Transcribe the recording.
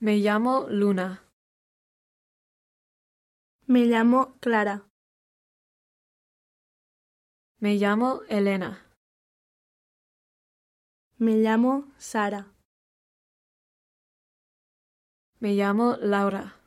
Me llamo Luna. Me llamo Clara. Me llamo Elena. Me llamo Sara. Me llamo Laura.